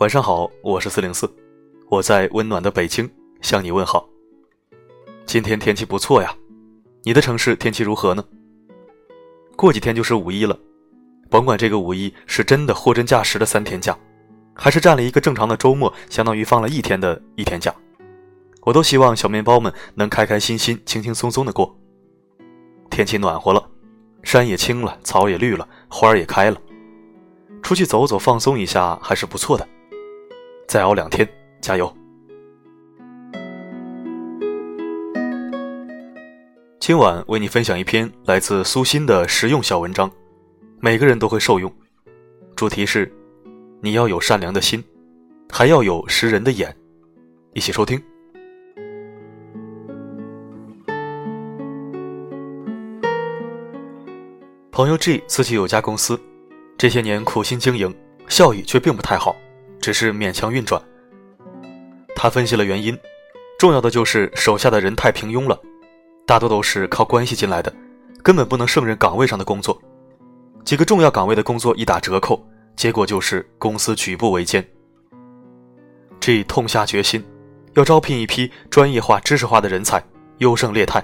晚上好，我是四零四，我在温暖的北京向你问好。今天天气不错呀，你的城市天气如何呢？过几天就是五一了，甭管这个五一是真的货真价实的三天假，还是占了一个正常的周末，相当于放了一天的一天假，我都希望小面包们能开开心心、轻轻松松的过。天气暖和了，山也青了，草也绿了，花儿也开了，出去走走放松一下还是不错的。再熬两天，加油！今晚为你分享一篇来自苏欣的实用小文章，每个人都会受用。主题是：你要有善良的心，还要有识人的眼。一起收听。朋友 G 自己有家公司，这些年苦心经营，效益却并不太好。只是勉强运转。他分析了原因，重要的就是手下的人太平庸了，大多都是靠关系进来的，根本不能胜任岗位上的工作。几个重要岗位的工作一打折扣，结果就是公司举步维艰。G 痛下决心，要招聘一批专业化、知识化的人才，优胜劣汰。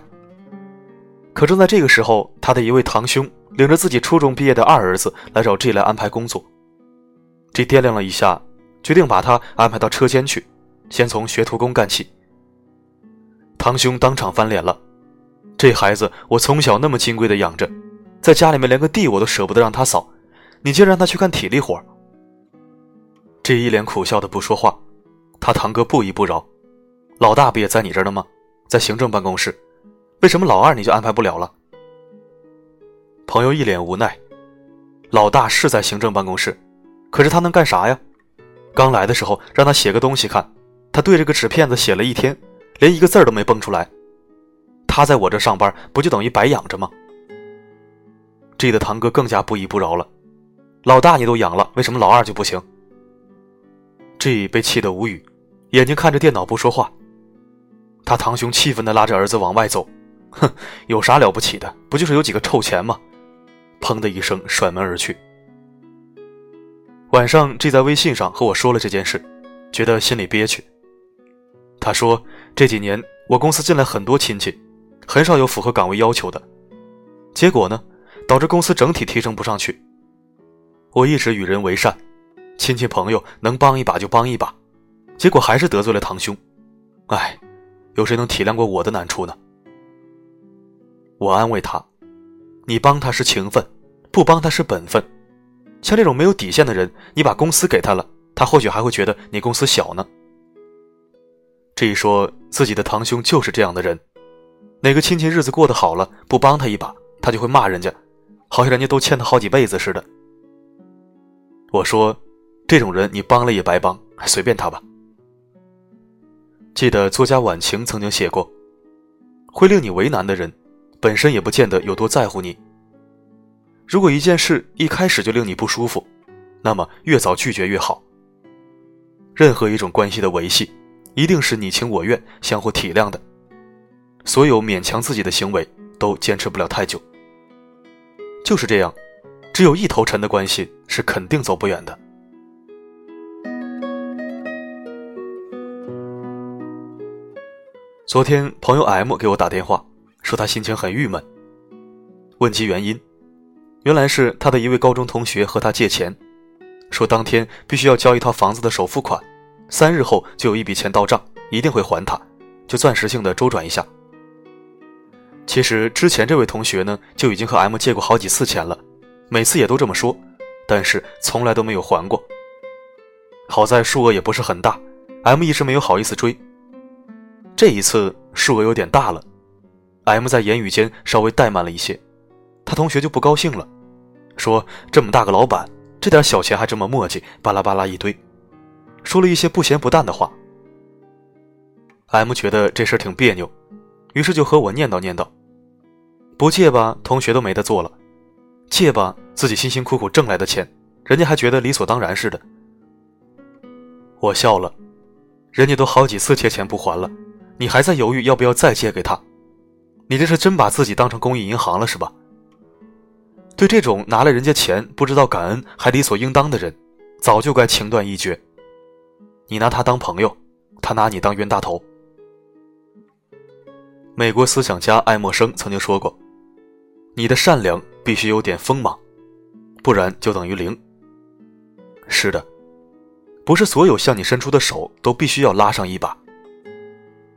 可正在这个时候，他的一位堂兄领着自己初中毕业的二儿子来找 G 来安排工作。G 掂量了一下。决定把他安排到车间去，先从学徒工干起。堂兄当场翻脸了，这孩子我从小那么金贵的养着，在家里面连个地我都舍不得让他扫，你竟让他去干体力活。这一脸苦笑的不说话，他堂哥不依不饶：“老大不也在你这儿呢吗？在行政办公室，为什么老二你就安排不了了？”朋友一脸无奈：“老大是在行政办公室，可是他能干啥呀？”刚来的时候让他写个东西看，他对着个纸片子写了一天，连一个字儿都没蹦出来。他在我这上班不就等于白养着吗？G 的堂哥更加不依不饶了，老大你都养了，为什么老二就不行？G 被气得无语，眼睛看着电脑不说话。他堂兄气愤地拉着儿子往外走，哼，有啥了不起的？不就是有几个臭钱吗？砰的一声甩门而去。晚上，G 在微信上和我说了这件事，觉得心里憋屈。他说：“这几年我公司进来很多亲戚，很少有符合岗位要求的，结果呢，导致公司整体提升不上去。我一直与人为善，亲戚朋友能帮一把就帮一把，结果还是得罪了堂兄。哎，有谁能体谅过我的难处呢？”我安慰他：“你帮他是情分，不帮他是本分。”像这种没有底线的人，你把公司给他了，他或许还会觉得你公司小呢。这一说，自己的堂兄就是这样的人，哪个亲戚日子过得好了，不帮他一把，他就会骂人家，好像人家都欠他好几辈子似的。我说，这种人你帮了也白帮，随便他吧。记得作家晚晴曾经写过，会令你为难的人，本身也不见得有多在乎你。如果一件事一开始就令你不舒服，那么越早拒绝越好。任何一种关系的维系，一定是你情我愿、相互体谅的。所有勉强自己的行为都坚持不了太久。就是这样，只有一头沉的关系是肯定走不远的。昨天朋友 M 给我打电话，说他心情很郁闷，问及原因。原来是他的一位高中同学和他借钱，说当天必须要交一套房子的首付款，三日后就有一笔钱到账，一定会还他，就暂时性的周转一下。其实之前这位同学呢就已经和 M 借过好几次钱了，每次也都这么说，但是从来都没有还过。好在数额也不是很大，M 一直没有好意思追。这一次数额有点大了，M 在言语间稍微怠慢了一些，他同学就不高兴了。说这么大个老板，这点小钱还这么磨叽，巴拉巴拉一堆，说了一些不咸不淡的话。M 觉得这事挺别扭，于是就和我念叨念叨：“不借吧，同学都没得做了；借吧，自己辛辛苦苦挣来的钱，人家还觉得理所当然似的。”我笑了，人家都好几次借钱不还了，你还在犹豫要不要再借给他？你这是真把自己当成公益银行了是吧？对这种拿了人家钱不知道感恩还理所应当的人，早就该情断义绝。你拿他当朋友，他拿你当冤大头。美国思想家爱默生曾经说过：“你的善良必须有点锋芒，不然就等于零。”是的，不是所有向你伸出的手都必须要拉上一把。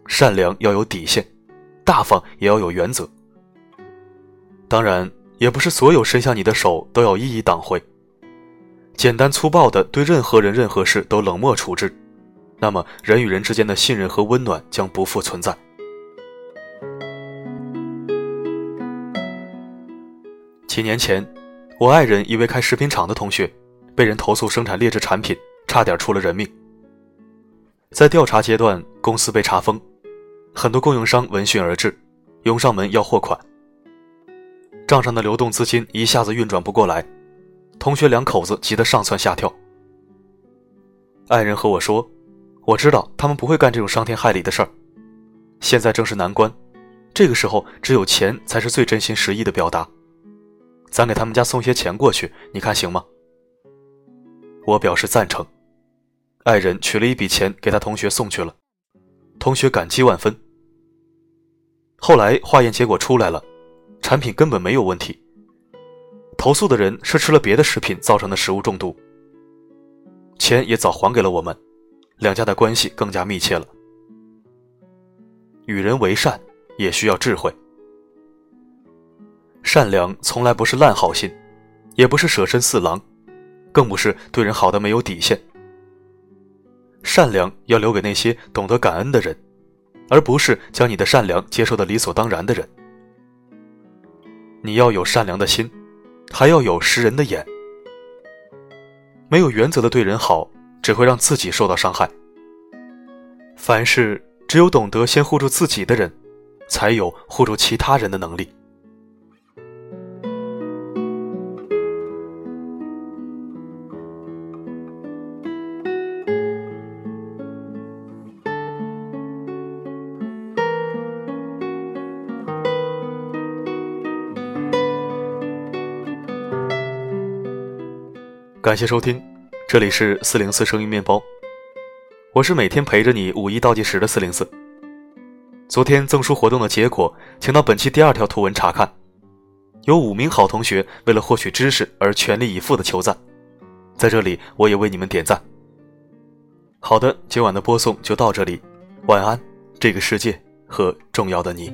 善良要有底线，大方也要有原则。当然，也不是所有伸向你的手都要一一挡回。简单粗暴的对任何人、任何事都冷漠处置，那么人与人之间的信任和温暖将不复存在。几年前，我爱人一位开食品厂的同学，被人投诉生产劣质产品，差点出了人命。在调查阶段，公司被查封，很多供应商闻讯而至，涌上门要货款。账上的流动资金一下子运转不过来，同学两口子急得上蹿下跳。爱人和我说：“我知道他们不会干这种伤天害理的事儿。现在正是难关，这个时候只有钱才是最真心实意的表达。咱给他们家送些钱过去，你看行吗？”我表示赞成。爱人取了一笔钱给他同学送去了，同学感激万分。后来化验结果出来了。产品根本没有问题。投诉的人是吃了别的食品造成的食物中毒，钱也早还给了我们，两家的关系更加密切了。与人为善也需要智慧，善良从来不是烂好心，也不是舍身饲狼，更不是对人好的没有底线。善良要留给那些懂得感恩的人，而不是将你的善良接受的理所当然的人。你要有善良的心，还要有识人的眼。没有原则的对人好，只会让自己受到伤害。凡事只有懂得先护住自己的人，才有护住其他人的能力。感谢收听，这里是四零四声音面包，我是每天陪着你五一倒计时的四零四。昨天赠书活动的结果，请到本期第二条图文查看。有五名好同学为了获取知识而全力以赴的求赞，在这里我也为你们点赞。好的，今晚的播送就到这里，晚安，这个世界和重要的你。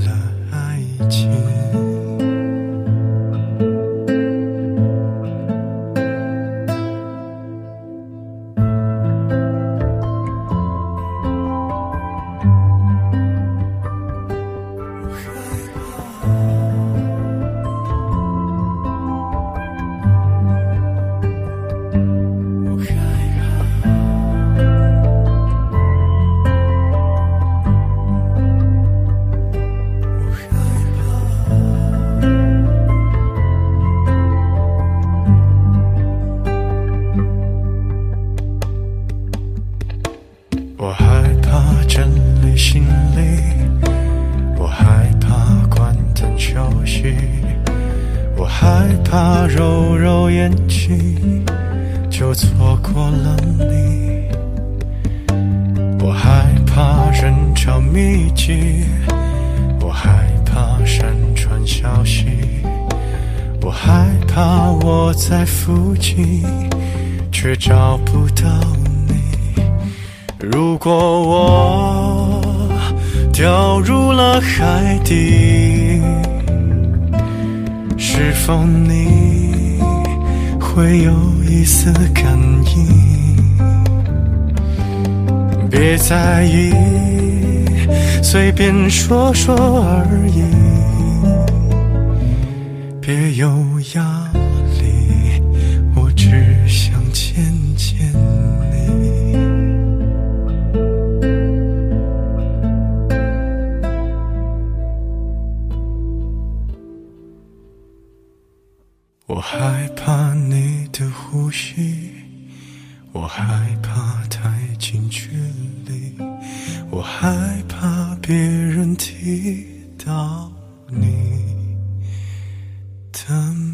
了揉揉眼睛就错过了你，我害怕人潮密集，我害怕山川消息，我害怕我在附近却找不到你。如果我掉入了海底。是否你会有一丝感应？别在意，随便说说而已，别有压力，我只想见你。害怕别人提到你的。